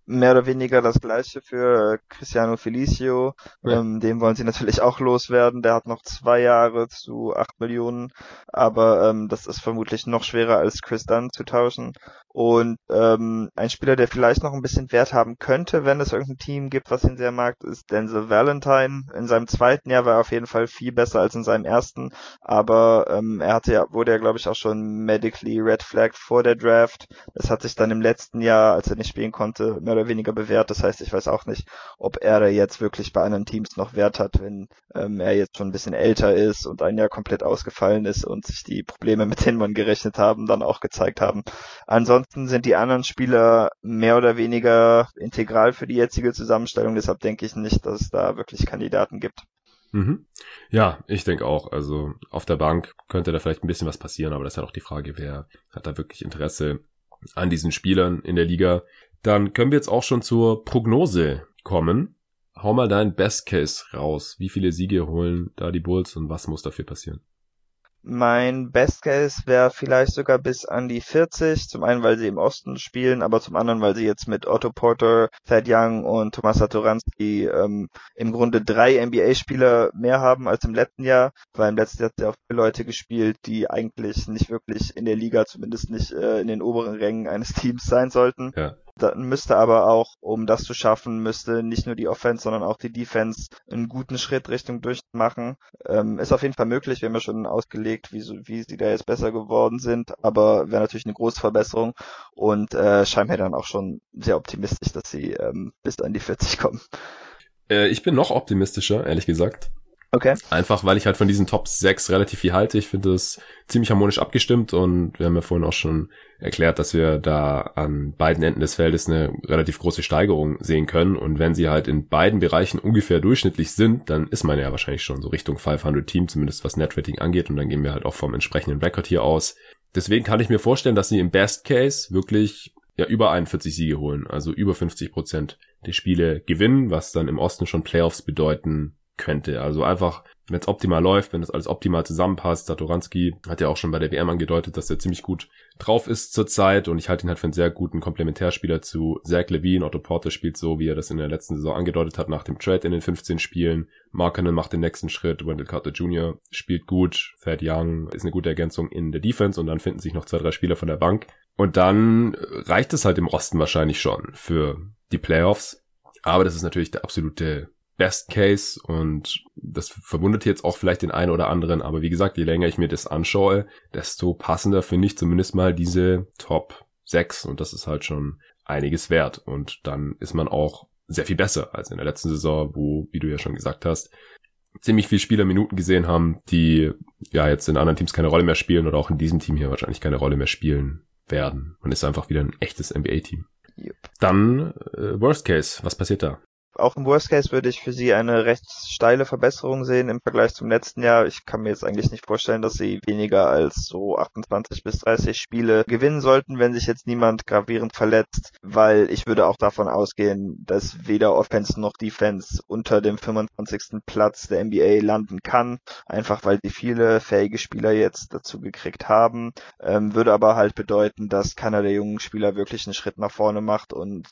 Mehr oder weniger das gleiche für äh, Cristiano Felicio. Ja. Ähm, den wollen sie natürlich auch loswerden. Der hat noch zwei Jahre zu acht Millionen, aber ähm, das ist vermutlich noch schwerer als Chris Dunn zu tauschen. Und ähm, ein Spieler, der vielleicht noch ein bisschen Wert haben könnte, wenn es irgendein Team gibt, was ihn sehr mag, ist Denzel Valentine. In seinem zweiten Jahr war er auf jeden Fall viel besser als in seinem ersten, aber ähm, er hatte ja, wurde ja glaube ich auch schon medically red flagged vor der Draft. Es hat sich dann im letzten Jahr, als er nicht spielen konnte, mehr oder weniger bewährt. Das heißt, ich weiß auch nicht, ob er da jetzt wirklich bei anderen Teams noch Wert hat, wenn ähm, er jetzt schon ein bisschen älter ist und ein Jahr komplett ausgefallen ist und sich die Probleme, mit denen man gerechnet haben, dann auch gezeigt haben. Ansonsten Ansonsten sind die anderen Spieler mehr oder weniger integral für die jetzige Zusammenstellung. Deshalb denke ich nicht, dass es da wirklich Kandidaten gibt. Mhm. Ja, ich denke auch. Also auf der Bank könnte da vielleicht ein bisschen was passieren, aber das ist halt auch die Frage, wer hat da wirklich Interesse an diesen Spielern in der Liga. Dann können wir jetzt auch schon zur Prognose kommen. Hau mal deinen Best Case raus. Wie viele Siege holen da die Bulls und was muss dafür passieren? Mein Best Case wäre vielleicht sogar bis an die 40. Zum einen, weil sie im Osten spielen, aber zum anderen, weil sie jetzt mit Otto Porter, Thad Young und Thomas Satoranski ähm, im Grunde drei NBA-Spieler mehr haben als im letzten Jahr, weil im letzten Jahr hat sie auch viele Leute gespielt, die eigentlich nicht wirklich in der Liga, zumindest nicht äh, in den oberen Rängen eines Teams sein sollten. Ja. Dann müsste aber auch, um das zu schaffen, müsste nicht nur die Offense, sondern auch die Defense einen guten Schritt Richtung durchmachen. Ähm, ist auf jeden Fall möglich. Wir haben ja schon ausgelegt, wie, wie sie da jetzt besser geworden sind, aber wäre natürlich eine große Verbesserung und äh, scheint mir dann auch schon sehr optimistisch, dass sie ähm, bis an die 40 kommen. Äh, ich bin noch optimistischer, ehrlich gesagt. Okay. Einfach, weil ich halt von diesen Top 6 relativ viel halte. Ich finde es ziemlich harmonisch abgestimmt und wir haben ja vorhin auch schon erklärt, dass wir da an beiden Enden des Feldes eine relativ große Steigerung sehen können. Und wenn sie halt in beiden Bereichen ungefähr durchschnittlich sind, dann ist man ja wahrscheinlich schon so Richtung 500 Team, zumindest was Netrating angeht. Und dann gehen wir halt auch vom entsprechenden Record hier aus. Deswegen kann ich mir vorstellen, dass sie im Best Case wirklich ja über 41 Siege holen, also über 50 Prozent der Spiele gewinnen, was dann im Osten schon Playoffs bedeuten könnte. Also einfach, wenn es optimal läuft, wenn das alles optimal zusammenpasst. Satoranski hat ja auch schon bei der WM angedeutet, dass er ziemlich gut drauf ist zurzeit und ich halte ihn halt für einen sehr guten Komplementärspieler zu Zach Levine. Otto Porter spielt so, wie er das in der letzten Saison angedeutet hat, nach dem Trade in den 15 Spielen. Markkanen macht den nächsten Schritt. Wendell Carter Jr. spielt gut. Thad Young ist eine gute Ergänzung in der Defense und dann finden sich noch zwei, drei Spieler von der Bank. Und dann reicht es halt im Osten wahrscheinlich schon für die Playoffs. Aber das ist natürlich der absolute Best Case und das verwundert jetzt auch vielleicht den einen oder anderen, aber wie gesagt, je länger ich mir das anschaue, desto passender finde ich zumindest mal diese Top sechs und das ist halt schon einiges wert. Und dann ist man auch sehr viel besser als in der letzten Saison, wo, wie du ja schon gesagt hast, ziemlich viele Spieler Minuten gesehen haben, die ja jetzt in anderen Teams keine Rolle mehr spielen oder auch in diesem Team hier wahrscheinlich keine Rolle mehr spielen werden. Man ist einfach wieder ein echtes NBA-Team. Dann äh, Worst Case, was passiert da? Auch im Worst Case würde ich für sie eine recht steile Verbesserung sehen im Vergleich zum letzten Jahr. Ich kann mir jetzt eigentlich nicht vorstellen, dass sie weniger als so 28 bis 30 Spiele gewinnen sollten, wenn sich jetzt niemand gravierend verletzt, weil ich würde auch davon ausgehen, dass weder Offense noch Defense unter dem 25. Platz der NBA landen kann, einfach weil sie viele fähige Spieler jetzt dazu gekriegt haben, ähm, würde aber halt bedeuten, dass keiner der jungen Spieler wirklich einen Schritt nach vorne macht und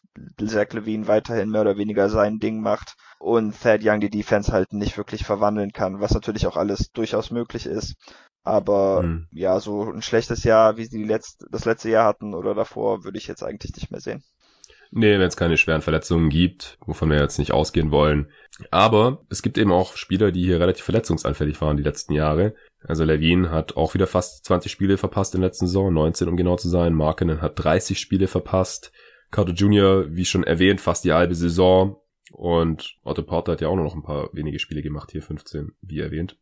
Zach Levine weiterhin mehr oder weniger sein sein Ding macht und Thad Young die Defense halt nicht wirklich verwandeln kann, was natürlich auch alles durchaus möglich ist. Aber mhm. ja, so ein schlechtes Jahr, wie sie die letzte, das letzte Jahr hatten oder davor, würde ich jetzt eigentlich nicht mehr sehen. Nee, wenn es keine schweren Verletzungen gibt, wovon wir jetzt nicht ausgehen wollen. Aber es gibt eben auch Spieler, die hier relativ verletzungsanfällig waren die letzten Jahre. Also Levine hat auch wieder fast 20 Spiele verpasst in der letzten Saison, 19 um genau zu sein. Markinen hat 30 Spiele verpasst. Carter Jr., wie schon erwähnt, fast die halbe Saison. Und Otto Porter hat ja auch nur noch ein paar wenige Spiele gemacht, hier 15, wie erwähnt.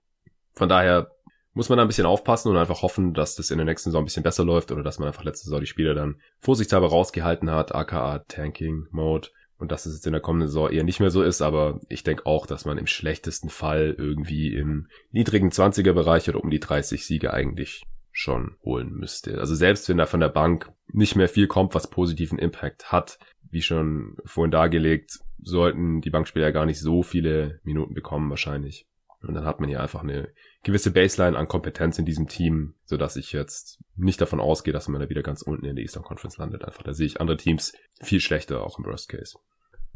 Von daher muss man da ein bisschen aufpassen und einfach hoffen, dass das in der nächsten Saison ein bisschen besser läuft oder dass man einfach letzte Saison die Spieler dann vorsichtshalber rausgehalten hat, aka Tanking Mode. Und dass es jetzt in der kommenden Saison eher nicht mehr so ist, aber ich denke auch, dass man im schlechtesten Fall irgendwie im niedrigen 20er Bereich oder um die 30 Siege eigentlich schon holen müsste. Also selbst wenn da von der Bank nicht mehr viel kommt, was positiven Impact hat, wie schon vorhin dargelegt, sollten die Bankspieler gar nicht so viele Minuten bekommen wahrscheinlich. Und dann hat man hier einfach eine gewisse Baseline an Kompetenz in diesem Team, so dass ich jetzt nicht davon ausgehe, dass man da wieder ganz unten in der Eastern Conference landet. Einfach da sehe ich andere Teams viel schlechter, auch im Worst Case.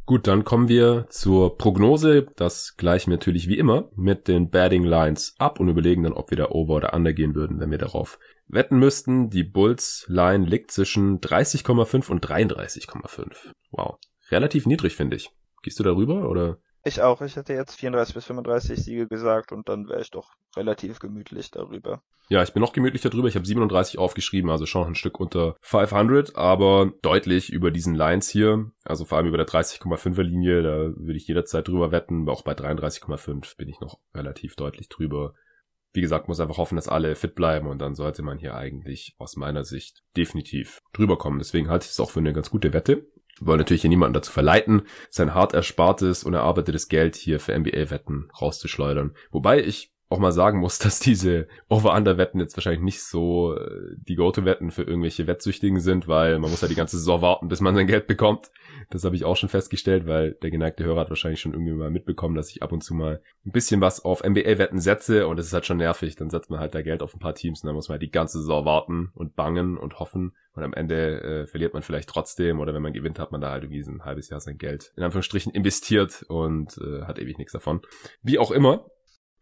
Gut, dann kommen wir zur Prognose. Das gleichen wir natürlich wie immer mit den Batting Lines ab und überlegen dann, ob wir da over oder under gehen würden, wenn wir darauf wetten müssten. Die Bulls Line liegt zwischen 30,5 und 33,5. Wow. Relativ niedrig, finde ich. Gehst du darüber oder? Ich auch. Ich hätte jetzt 34 bis 35 Siege gesagt und dann wäre ich doch relativ gemütlich darüber. Ja, ich bin noch gemütlicher drüber. Ich habe 37 aufgeschrieben, also schon ein Stück unter 500, aber deutlich über diesen Lines hier. Also vor allem über der 30,5er Linie, da würde ich jederzeit drüber wetten. Auch bei 33,5 bin ich noch relativ deutlich drüber. Wie gesagt, muss einfach hoffen, dass alle fit bleiben und dann sollte man hier eigentlich aus meiner Sicht definitiv drüber kommen. Deswegen halte ich es auch für eine ganz gute Wette. Wollen natürlich hier niemanden dazu verleiten, sein hart erspartes und erarbeitetes Geld hier für NBA-Wetten rauszuschleudern. Wobei ich auch mal sagen muss, dass diese Over-Under-Wetten jetzt wahrscheinlich nicht so äh, die Go-To-Wetten für irgendwelche Wettsüchtigen sind, weil man muss ja die ganze Saison warten, bis man sein Geld bekommt. Das habe ich auch schon festgestellt, weil der geneigte Hörer hat wahrscheinlich schon irgendwie mal mitbekommen, dass ich ab und zu mal ein bisschen was auf NBA-Wetten setze und es ist halt schon nervig. Dann setzt man halt da Geld auf ein paar Teams und dann muss man halt die ganze Saison warten und bangen und hoffen und am Ende äh, verliert man vielleicht trotzdem oder wenn man gewinnt, hat man da halt irgendwie ein halbes Jahr sein Geld in Anführungsstrichen investiert und äh, hat ewig nichts davon. Wie auch immer,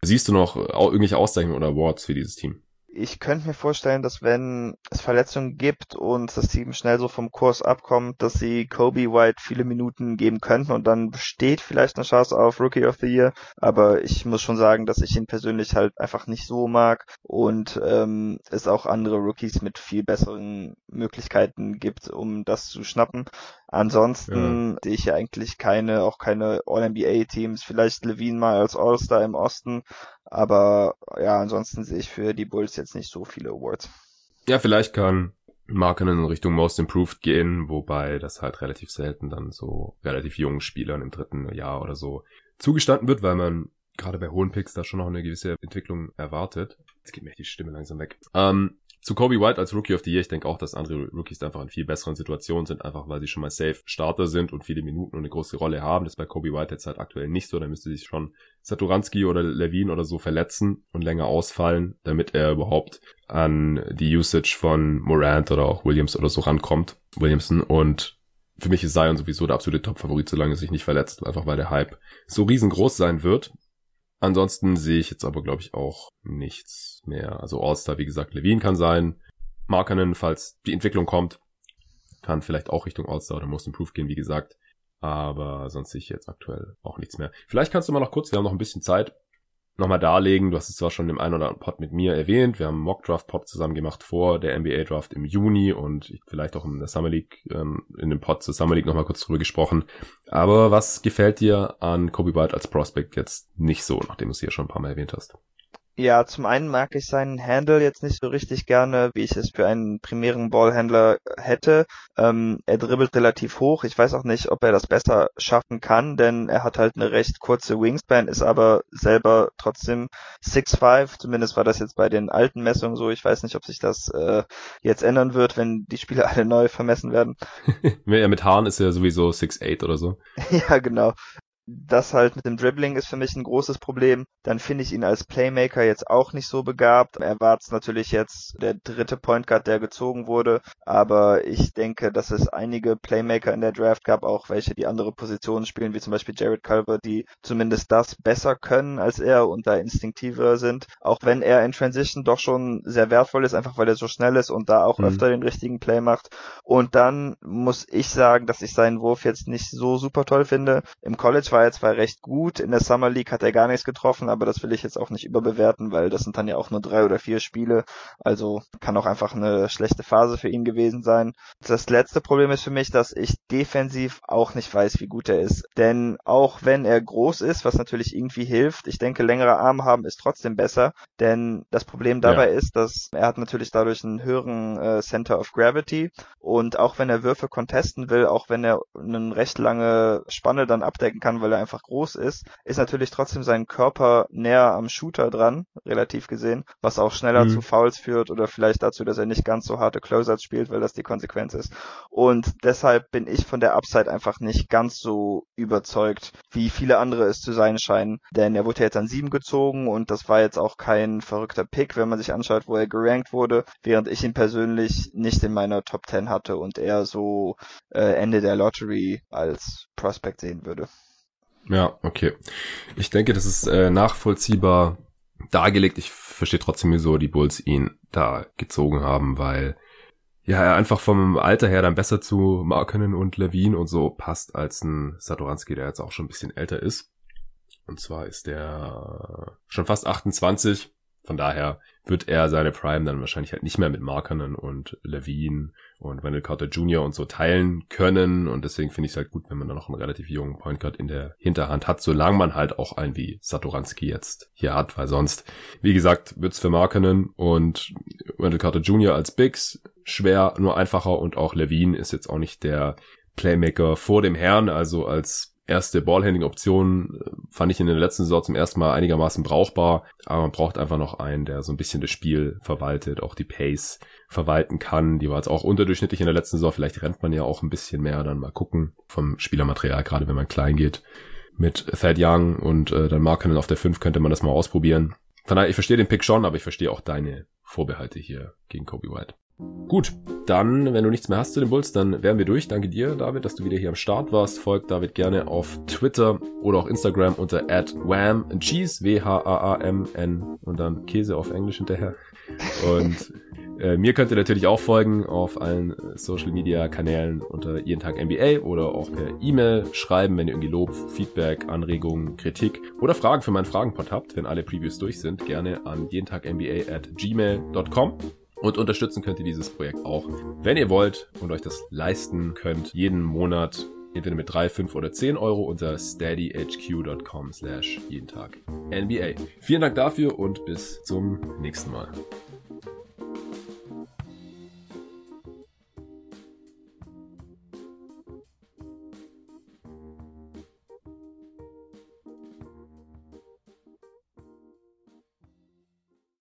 Siehst du noch irgendwelche Auszeichnungen oder Awards für dieses Team? Ich könnte mir vorstellen, dass wenn es Verletzungen gibt und das Team schnell so vom Kurs abkommt, dass sie Kobe White viele Minuten geben könnten und dann besteht vielleicht eine Chance auf Rookie of the Year. Aber ich muss schon sagen, dass ich ihn persönlich halt einfach nicht so mag und ähm, es auch andere Rookies mit viel besseren Möglichkeiten gibt, um das zu schnappen. Ansonsten ja. sehe ich ja eigentlich keine, auch keine All-NBA-Teams. Vielleicht Levine mal als All-Star im Osten, aber ja, ansonsten sehe ich für die Bulls jetzt nicht so viele Awards. Ja, vielleicht kann Markenen in Richtung Most Improved gehen, wobei das halt relativ selten dann so relativ jungen Spielern im dritten Jahr oder so zugestanden wird, weil man gerade bei hohen Picks da schon noch eine gewisse Entwicklung erwartet. Jetzt geht mir die Stimme langsam weg. Ähm, zu Kobe White als Rookie of the Year, ich denke auch, dass andere Rookies einfach in viel besseren Situationen sind, einfach weil sie schon mal safe Starter sind und viele Minuten und eine große Rolle haben. Das ist bei Kobe White jetzt halt aktuell nicht so. Da müsste sich schon Saturanski oder Levine oder so verletzen und länger ausfallen, damit er überhaupt an die Usage von Morant oder auch Williams oder so rankommt. Williamson und für mich ist Zion sowieso der absolute Top-Favorit, solange er sich nicht verletzt, einfach weil der Hype so riesengroß sein wird. Ansonsten sehe ich jetzt aber, glaube ich, auch nichts mehr. Also All-Star, wie gesagt, Levine kann sein. Markanen, falls die Entwicklung kommt, kann vielleicht auch Richtung All-Star oder Most Improved gehen, wie gesagt. Aber sonst sehe ich jetzt aktuell auch nichts mehr. Vielleicht kannst du mal noch kurz, wir haben noch ein bisschen Zeit, nochmal darlegen. Du hast es zwar schon im einen oder anderen Pod mit mir erwähnt. Wir haben einen Mock-Draft-Pod zusammen gemacht vor der NBA-Draft im Juni und vielleicht auch in der Summer League, ähm, in dem Pod zur Summer League nochmal kurz drüber gesprochen. Aber was gefällt dir an Kobe White als Prospect jetzt nicht so, nachdem du es hier schon ein paar Mal erwähnt hast? Ja, zum einen mag ich seinen Handle jetzt nicht so richtig gerne, wie ich es für einen primären Ballhändler hätte. Ähm, er dribbelt relativ hoch. Ich weiß auch nicht, ob er das besser schaffen kann, denn er hat halt eine recht kurze Wingspan, ist aber selber trotzdem 6'5. Zumindest war das jetzt bei den alten Messungen so. Ich weiß nicht, ob sich das äh, jetzt ändern wird, wenn die Spiele alle neu vermessen werden. ja, mit Haaren ist er sowieso 6'8 oder so. ja, genau das halt mit dem Dribbling ist für mich ein großes Problem. Dann finde ich ihn als Playmaker jetzt auch nicht so begabt. Er war natürlich jetzt der dritte Point Guard, der gezogen wurde, aber ich denke, dass es einige Playmaker in der Draft gab, auch welche, die andere Positionen spielen, wie zum Beispiel Jared Culver, die zumindest das besser können als er und da instinktiver sind. Auch wenn er in Transition doch schon sehr wertvoll ist, einfach weil er so schnell ist und da auch mhm. öfter den richtigen Play macht. Und dann muss ich sagen, dass ich seinen Wurf jetzt nicht so super toll finde. Im College war er zwar recht gut, in der Summer League hat er gar nichts getroffen, aber das will ich jetzt auch nicht überbewerten, weil das sind dann ja auch nur drei oder vier Spiele, also kann auch einfach eine schlechte Phase für ihn gewesen sein. Das letzte Problem ist für mich, dass ich defensiv auch nicht weiß, wie gut er ist, denn auch wenn er groß ist, was natürlich irgendwie hilft, ich denke, längere Arme haben ist trotzdem besser, denn das Problem dabei ja. ist, dass er hat natürlich dadurch einen höheren äh, Center of Gravity und auch wenn er Würfe contesten will, auch wenn er eine recht lange Spanne dann abdecken kann, weil er einfach groß ist, ist natürlich trotzdem sein Körper näher am Shooter dran, relativ gesehen, was auch schneller mhm. zu Fouls führt oder vielleicht dazu, dass er nicht ganz so harte Closers spielt, weil das die Konsequenz ist. Und deshalb bin ich von der Upside einfach nicht ganz so überzeugt, wie viele andere es zu sein scheinen. Denn er wurde ja jetzt an sieben gezogen und das war jetzt auch kein verrückter Pick, wenn man sich anschaut, wo er gerankt wurde, während ich ihn persönlich nicht in meiner Top 10 hatte und eher so äh, Ende der Lottery als Prospect sehen würde. Ja, okay. Ich denke, das ist äh, nachvollziehbar dargelegt. Ich verstehe trotzdem, wieso die Bulls ihn da gezogen haben, weil ja, er einfach vom Alter her dann besser zu Markenen und Levine und so passt als ein Satoranski, der jetzt auch schon ein bisschen älter ist. Und zwar ist der schon fast 28. Von daher wird er seine Prime dann wahrscheinlich halt nicht mehr mit Markenen und Levine und Wendell Carter Jr. und so teilen können. Und deswegen finde ich es halt gut, wenn man da noch einen relativ jungen Point Guard in der Hinterhand hat, solange man halt auch einen wie Satoranski jetzt hier hat, weil sonst, wie gesagt, wird's für Markenen und Wendell Carter Jr. als Bigs schwer, nur einfacher und auch Levine ist jetzt auch nicht der Playmaker vor dem Herrn, also als erste Ballhandling-Option äh, fand ich in der letzten Saison zum ersten Mal einigermaßen brauchbar, aber man braucht einfach noch einen, der so ein bisschen das Spiel verwaltet, auch die Pace verwalten kann. Die war jetzt auch unterdurchschnittlich in der letzten Saison, vielleicht rennt man ja auch ein bisschen mehr, dann mal gucken vom Spielermaterial, gerade wenn man klein geht. Mit Thad Young und äh, dann Markenen auf der 5 könnte man das mal ausprobieren. Von daher, ich verstehe den Pick schon, aber ich verstehe auch deine Vorbehalte hier gegen Kobe White. Gut, dann, wenn du nichts mehr hast zu den Bulls, dann wären wir durch. Danke dir, David, dass du wieder hier am Start warst. Folgt David gerne auf Twitter oder auch Instagram unter wham cheese, W-H-A-A-M-N und dann Käse auf Englisch hinterher. Und äh, mir könnt ihr natürlich auch folgen auf allen Social Media Kanälen unter jeden Tag NBA oder auch per E-Mail schreiben, wenn ihr irgendwie Lob, Feedback, Anregungen, Kritik oder Fragen für meinen Fragenpod habt, wenn alle Previews durch sind, gerne an jeden Tag NBA at gmail.com. Und unterstützen könnt ihr dieses Projekt auch, wenn ihr wollt und euch das leisten könnt, jeden Monat entweder mit 3, 5 oder 10 Euro unter steadyhq.com slash jeden Tag NBA. Vielen Dank dafür und bis zum nächsten Mal.